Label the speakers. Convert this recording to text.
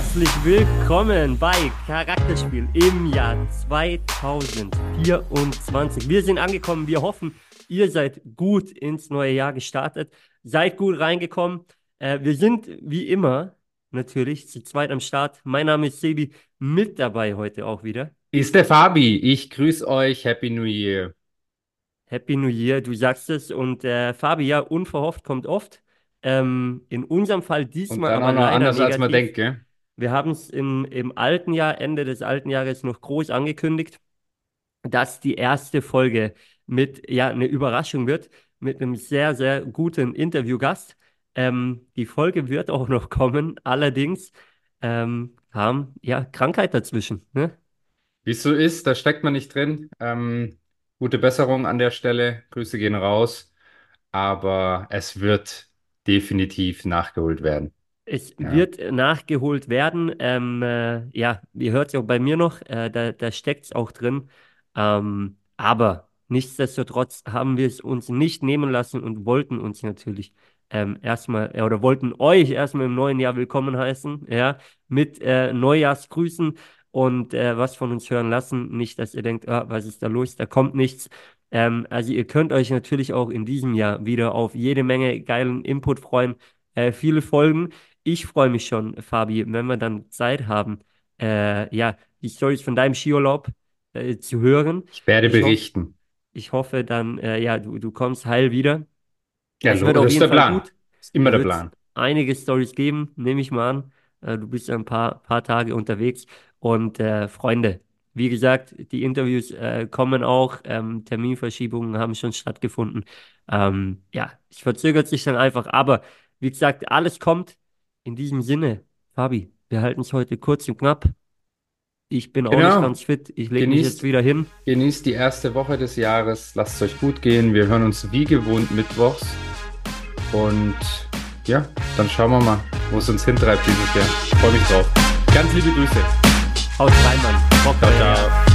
Speaker 1: Herzlich willkommen bei Charakterspiel im Jahr 2024. Wir sind angekommen. Wir hoffen, ihr seid gut ins neue Jahr gestartet. Seid gut reingekommen. Äh, wir sind wie immer natürlich zu zweit am Start. Mein Name ist Sebi, mit dabei heute auch wieder.
Speaker 2: Ist der Fabi. Ich grüße euch. Happy New Year.
Speaker 1: Happy New Year, du sagst es. Und äh, Fabi, ja, unverhofft kommt oft. Ähm, in unserem Fall diesmal aber
Speaker 2: noch
Speaker 1: leider
Speaker 2: anders, als
Speaker 1: negativ.
Speaker 2: man denkt, gell?
Speaker 1: Wir haben es im, im alten Jahr, Ende des alten Jahres noch groß angekündigt, dass die erste Folge mit, ja, eine Überraschung wird, mit einem sehr, sehr guten Interviewgast. Ähm, die Folge wird auch noch kommen, allerdings ähm, kam, ja, Krankheit dazwischen, ne?
Speaker 2: Wie es so ist, da steckt man nicht drin. Ähm, gute Besserung an der Stelle. Grüße gehen raus. Aber es wird definitiv nachgeholt werden.
Speaker 1: Es
Speaker 2: Ja.
Speaker 1: wird nachgeholt werden. Ähm, äh, ja, ihr hört es auch bei mir noch, äh, da, da steckt es auch drin. Ähm, aber nichtsdestotrotz haben wir es uns nicht nehmen lassen und wollten uns natürlich ähm, erstmal äh, oder wollten euch erstmal im neuen Jahr willkommen heißen, ja, mit äh, Neujahrsgrüßen und äh, was von uns hören lassen. Nicht, dass ihr denkt, ah, was ist da los? Da kommt nichts. Ähm, also ihr könnt euch natürlich auch in diesem Jahr wieder auf jede Menge geilen Input freuen. Äh, viele Folgen. Ich freue mich schon, Fabi, wenn wir dann Zeit haben, äh, ja, die Storys von deinem Skiurlaub äh, zu hören.
Speaker 2: Ich werde
Speaker 1: Ich
Speaker 2: berichten.
Speaker 1: Ich hoffe dann, äh, ja, du, du kommst heil wieder.
Speaker 2: Ja,
Speaker 1: wird auf
Speaker 2: das ist der
Speaker 1: Fall
Speaker 2: Plan.
Speaker 1: gut.
Speaker 2: Ist immer der Plan.
Speaker 1: einige Stories geben, nehme ich mal an. Äh, du bist ja ein paar, paar Tage unterwegs. Und äh, Freunde, wie gesagt, die Interviews äh, kommen auch. Ähm, Terminverschiebungen haben schon stattgefunden. Ähm, ja, es verzögert sich dann einfach. Aber wie gesagt, alles kommt. In diesem Sinne, Fabi, wir halten es heute kurz und knapp. Ich bin auch nicht
Speaker 2: Genau.
Speaker 1: ganz fit. Ich lege mich jetzt wieder hin.
Speaker 2: Genießt die erste Woche des Jahres. Lasst es euch gut gehen. Wir hören uns wie gewohnt mittwochs. Und ja, dann schauen wir mal, wo es uns hintreibt dieses Jahr. Ich freue mich drauf. Ganz liebe Grüße.
Speaker 1: Haut rein, Mann. Bock
Speaker 2: Ciao.
Speaker 1: Ciao.